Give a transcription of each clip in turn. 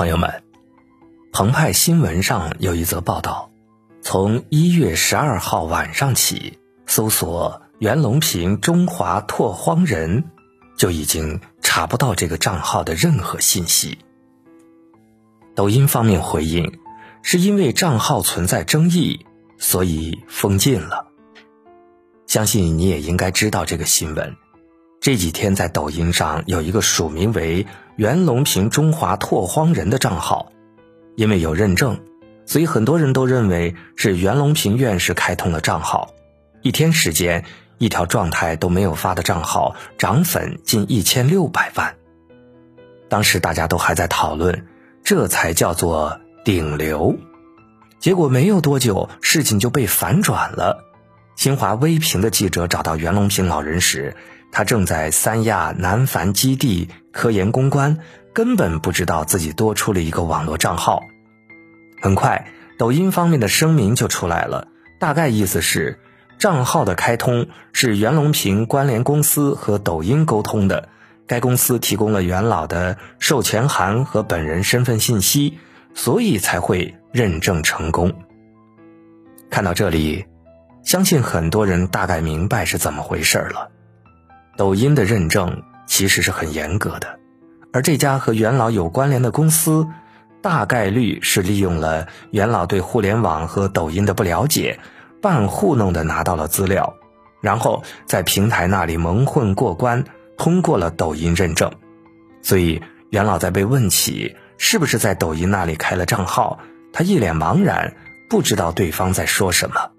朋友们，澎湃新闻上有一则报道，从一月十二号晚上起，搜索“袁隆平中华拓荒人”，就已经查不到这个账号的任何信息。抖音方面回应，是因为账号存在争议，所以封禁了。相信你也应该知道这个新闻。这几天在抖音上有一个署名为“袁隆平中华拓荒人”的账号，因为有认证，所以很多人都认为是袁隆平院士开通了账号。一天时间，一条状态都没有发的账号涨粉近一千六百万。当时大家都还在讨论，这才叫做顶流。结果没有多久，事情就被反转了。新华微评的记者找到袁隆平老人时，他正在三亚南繁基地科研公关，根本不知道自己多出了一个网络账号。很快，抖音方面的声明就出来了，大概意思是，账号的开通是袁隆平关联公司和抖音沟通的，该公司提供了袁老的授权函和本人身份信息，所以才会认证成功。看到这里，相信很多人大概明白是怎么回事了。抖音的认证其实是很严格的，而这家和元老有关联的公司，大概率是利用了元老对互联网和抖音的不了解，半糊弄的拿到了资料，然后在平台那里蒙混过关，通过了抖音认证。所以元老在被问起是不是在抖音那里开了账号，他一脸茫然，不知道对方在说什么。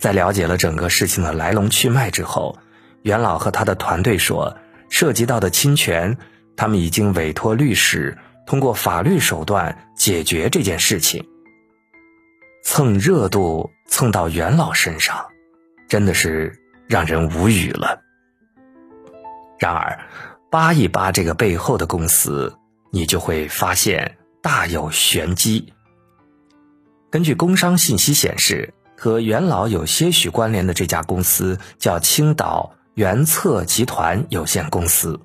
在了解了整个事情的来龙去脉之后。元老和他的团队说，涉及到的侵权，他们已经委托律师通过法律手段解决这件事情。蹭热度蹭到元老身上，真的是让人无语了。然而，扒一扒这个背后的公司，你就会发现大有玄机。根据工商信息显示，和元老有些许关联的这家公司叫青岛。元策集团有限公司，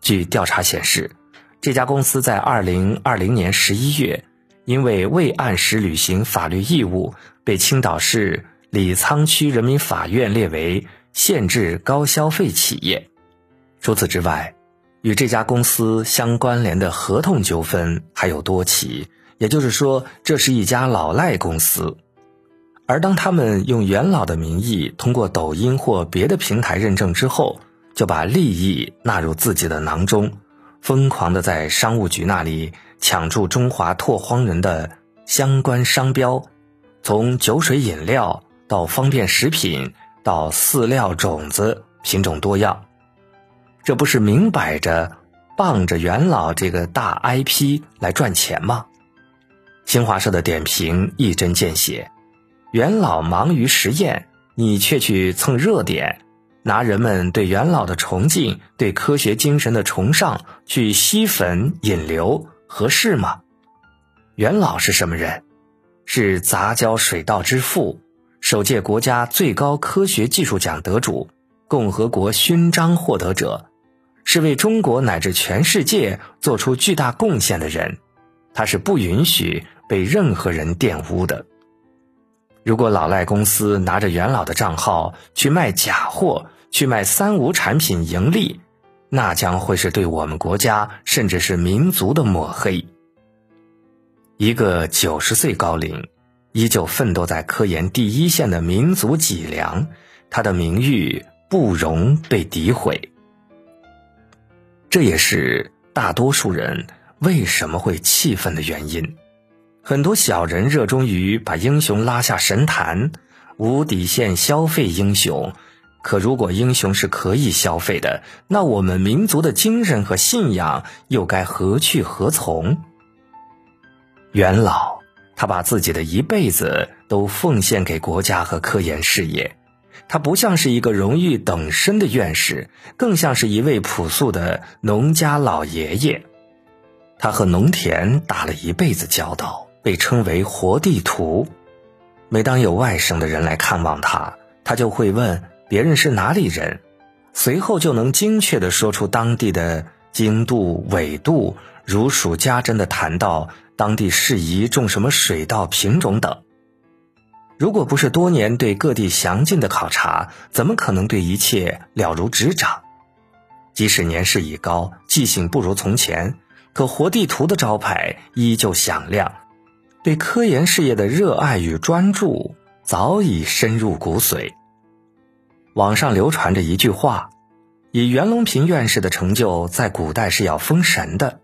据调查显示，这家公司在二零二零年十一月，因为未按时履行法律义务，被青岛市李沧区人民法院列为限制高消费企业。除此之外，与这家公司相关联的合同纠纷还有多起，也就是说，这是一家老赖公司。而当他们用元老的名义通过抖音或别的平台认证之后，就把利益纳入自己的囊中，疯狂的在商务局那里抢注中华拓荒人的相关商标，从酒水饮料到方便食品到饲料种子品种多样，这不是明摆着傍着元老这个大 IP 来赚钱吗？新华社的点评一针见血。元老忙于实验，你却去蹭热点，拿人们对元老的崇敬、对科学精神的崇尚去吸粉引流，合适吗？元老是什么人？是杂交水稻之父，首届国家最高科学技术奖得主，共和国勋章获得者，是为中国乃至全世界做出巨大贡献的人，他是不允许被任何人玷污的。如果老赖公司拿着元老的账号去卖假货、去卖三无产品盈利，那将会是对我们国家甚至是民族的抹黑。一个九十岁高龄、依旧奋斗在科研第一线的民族脊梁，他的名誉不容被诋毁。这也是大多数人为什么会气愤的原因。很多小人热衷于把英雄拉下神坛，无底线消费英雄。可如果英雄是可以消费的，那我们民族的精神和信仰又该何去何从？元老，他把自己的一辈子都奉献给国家和科研事业，他不像是一个荣誉等身的院士，更像是一位朴素的农家老爷爷。他和农田打了一辈子交道。被称为活地图。每当有外省的人来看望他，他就会问别人是哪里人，随后就能精确地说出当地的经度、纬度、如数家珍地谈到当地适宜种什么水稻品种等。如果不是多年对各地详尽的考察，怎么可能对一切了如指掌？即使年事已高，记性不如从前，可活地图的招牌依旧响亮。对科研事业的热爱与专注早已深入骨髓。网上流传着一句话：“以袁隆平院士的成就，在古代是要封神的。”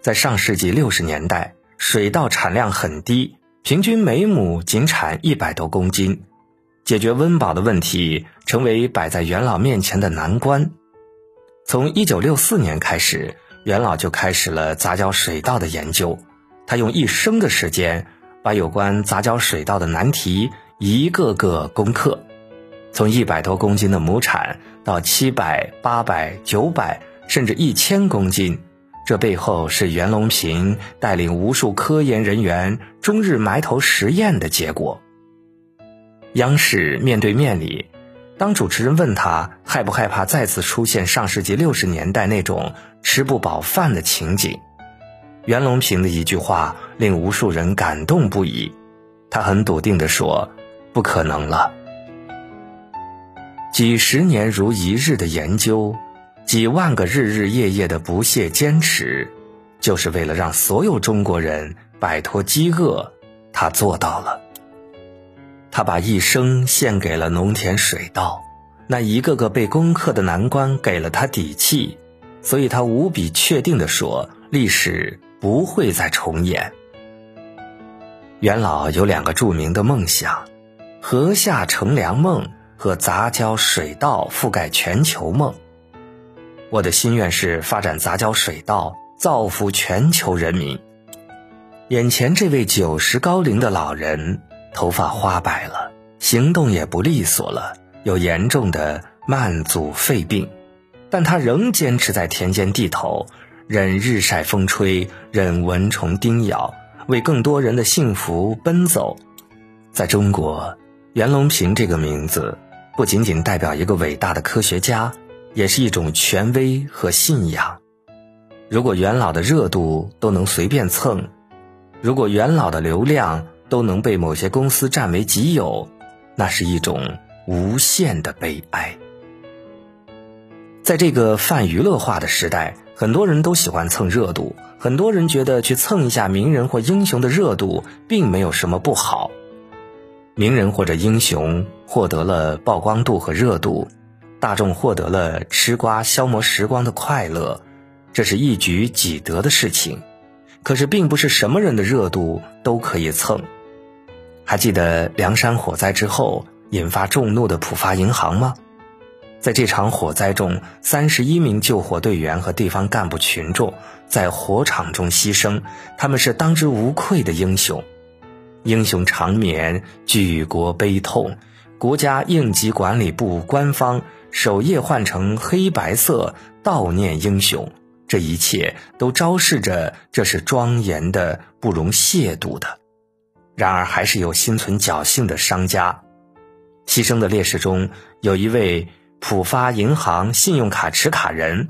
在上世纪六十年代，水稻产量很低。平均每亩仅产一百多公斤，解决温饱的问题成为摆在元老面前的难关。从一九六四年开始，元老就开始了杂交水稻的研究。他用一生的时间，把有关杂交水稻的难题一个个攻克。从一百多公斤的亩产到七百、八百、九百，甚至一千公斤。这背后是袁隆平带领无数科研人员终日埋头实验的结果。央视面对面里，当主持人问他害不害怕再次出现上世纪六十年代那种吃不饱饭的情景，袁隆平的一句话令无数人感动不已。他很笃定地说：“不可能了。”几十年如一日的研究。几万个日日夜夜的不懈坚持，就是为了让所有中国人摆脱饥饿。他做到了。他把一生献给了农田水稻，那一个个被攻克的难关给了他底气，所以他无比确定地说：历史不会再重演。元老有两个著名的梦想：禾下乘凉梦和杂交水稻覆盖全球梦。我的心愿是发展杂交水稻，造福全球人民。眼前这位九十高龄的老人，头发花白了，行动也不利索了，有严重的慢阻肺病，但他仍坚持在田间地头，任日晒风吹，任蚊虫叮咬，为更多人的幸福奔走。在中国，袁隆平这个名字，不仅仅代表一个伟大的科学家。也是一种权威和信仰。如果元老的热度都能随便蹭，如果元老的流量都能被某些公司占为己有，那是一种无限的悲哀。在这个泛娱乐化的时代，很多人都喜欢蹭热度，很多人觉得去蹭一下名人或英雄的热度，并没有什么不好。名人或者英雄获得了曝光度和热度。大众获得了吃瓜消磨时光的快乐，这是一举几得的事情。可是，并不是什么人的热度都可以蹭。还记得凉山火灾之后引发众怒的浦发银行吗？在这场火灾中，三十一名救火队员和地方干部群众在火场中牺牲，他们是当之无愧的英雄。英雄长眠，举国悲痛。国家应急管理部官方。首页换成黑白色悼念英雄，这一切都昭示着这是庄严的、不容亵渎的。然而，还是有心存侥幸的商家。牺牲的烈士中有一位浦发银行信用卡持卡人，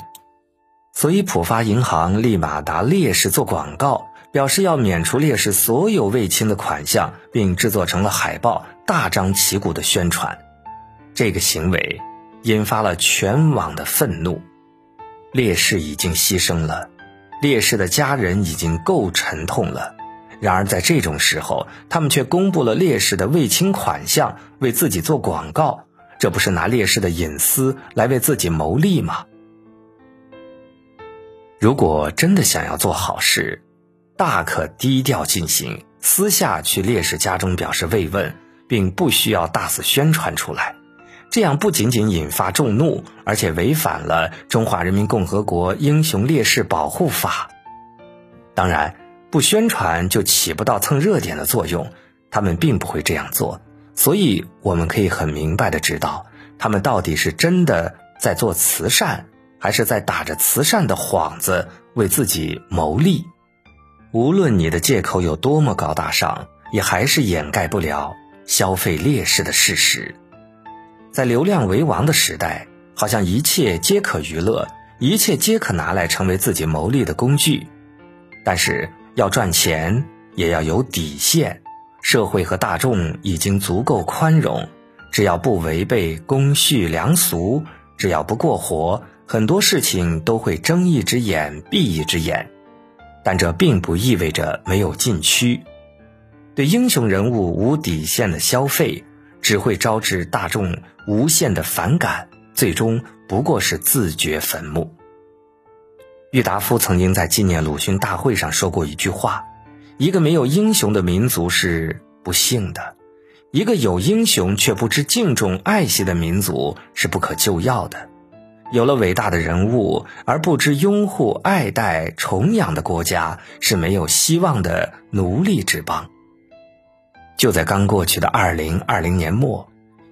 所以浦发银行立马答烈士做广告，表示要免除烈士所有未清的款项，并制作成了海报，大张旗鼓的宣传这个行为。引发了全网的愤怒，烈士已经牺牲了，烈士的家人已经够沉痛了。然而在这种时候，他们却公布了烈士的未清款项，为自己做广告，这不是拿烈士的隐私来为自己谋利吗？如果真的想要做好事，大可低调进行，私下去烈士家中表示慰问，并不需要大肆宣传出来。这样不仅仅引发众怒，而且违反了《中华人民共和国英雄烈士保护法》。当然，不宣传就起不到蹭热点的作用，他们并不会这样做。所以，我们可以很明白的知道，他们到底是真的在做慈善，还是在打着慈善的幌子为自己谋利。无论你的借口有多么高大上，也还是掩盖不了消费劣势的事实。在流量为王的时代，好像一切皆可娱乐，一切皆可拿来成为自己牟利的工具。但是要赚钱也要有底线。社会和大众已经足够宽容，只要不违背公序良俗，只要不过火，很多事情都会睁一只眼闭一只眼。但这并不意味着没有禁区。对英雄人物无底线的消费，只会招致大众无限的反感，最终不过是自掘坟墓。郁达夫曾经在纪念鲁迅大会上说过一句话。一个没有英雄的民族是不幸的，一个有英雄却不知敬重爱惜的民族是不可救药的。有了伟大的人物而不知拥护、爱戴、崇仰的国家是没有希望的奴隶之邦。就在刚过去的二零二零年末，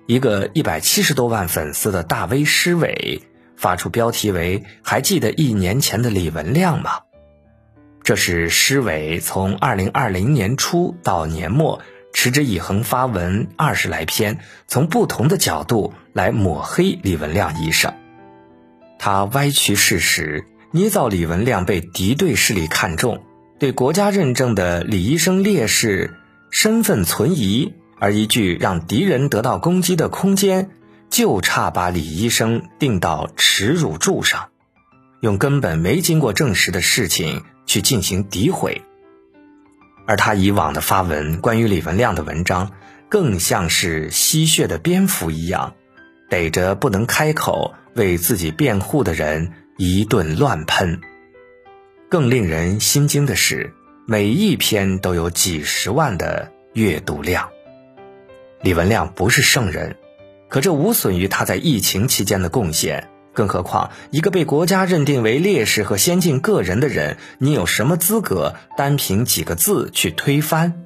一个一百七十多万粉丝的大 V 施伟发出标题为“还记得一年前的李文亮吗？”这是施伟从二零二零年初到年末持之以恒发文二十来篇，从不同的角度来抹黑李文亮医生。他歪曲事实，捏造李文亮被敌对势力看中，对国家认证的李医生烈士身份存疑，而一句让敌人得到攻击的空间，就差把李医生钉到耻辱柱上，用根本没经过证实的事情。去进行诋毁，而他以往的发文关于李文亮的文章，更像是吸血的蝙蝠一样，逮着不能开口为自己辩护的人一顿乱喷。更令人心惊的是，每一篇都有几十万的阅读量。李文亮不是圣人，可这无损于他在疫情期间的贡献。更何况，一个被国家认定为烈士和先进个人的人，你有什么资格单凭几个字去推翻？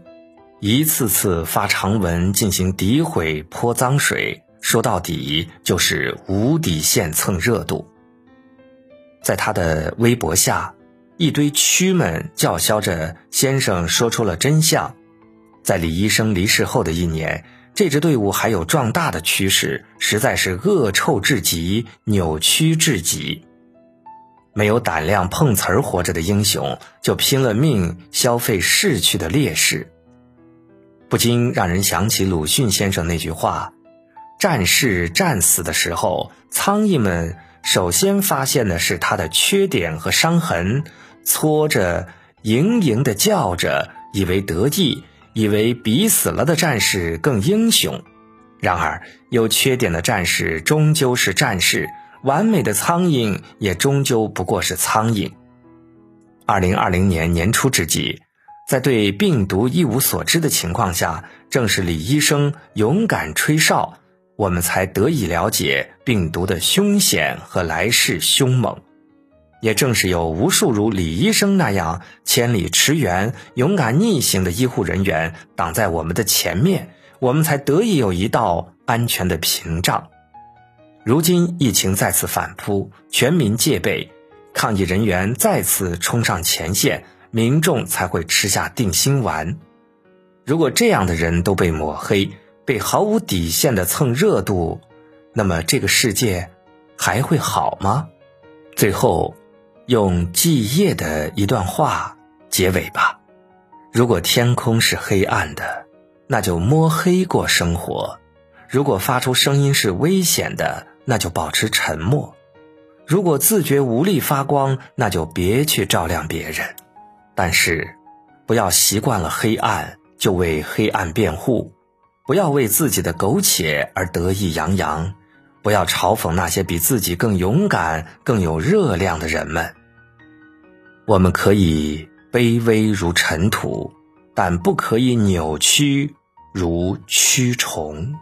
一次次发长文进行诋毁、泼脏水，说到底就是无底线蹭热度。在他的微博下，一堆蛆们叫嚣着：“先生说出了真相。”在李医生离世后的一年。这支队伍还有壮大的趋势，实在是恶臭至极、扭曲至极。没有胆量碰瓷儿活着的英雄，就拼了命消费逝去的烈士，不禁让人想起鲁迅先生那句话：“战士战死的时候，苍蝇们首先发现的是他的缺点和伤痕，搓着、盈盈的叫着，以为得意。”以为比死了的战士更英雄，然而有缺点的战士终究是战士，完美的苍蝇也终究不过是苍蝇。二零二零年年初之际，在对病毒一无所知的情况下，正是李医生勇敢吹哨，我们才得以了解病毒的凶险和来势凶猛。也正是有无数如李医生那样千里驰援、勇敢逆行的医护人员挡在我们的前面，我们才得以有一道安全的屏障。如今疫情再次反扑，全民戒备，抗疫人员再次冲上前线，民众才会吃下定心丸。如果这样的人都被抹黑、被毫无底线的蹭热度，那么这个世界还会好吗？最后。用季夜的一段话结尾吧。如果天空是黑暗的，那就摸黑过生活；如果发出声音是危险的，那就保持沉默；如果自觉无力发光，那就别去照亮别人。但是，不要习惯了黑暗就为黑暗辩护，不要为自己的苟且而得意洋洋，不要嘲讽那些比自己更勇敢、更有热量的人们。我们可以卑微如尘土，但不可以扭曲如蛆虫。